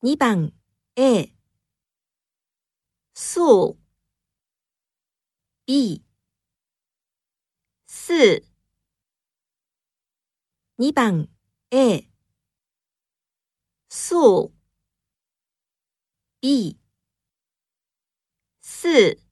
2番 A 素 B 四2番 A 素 B 四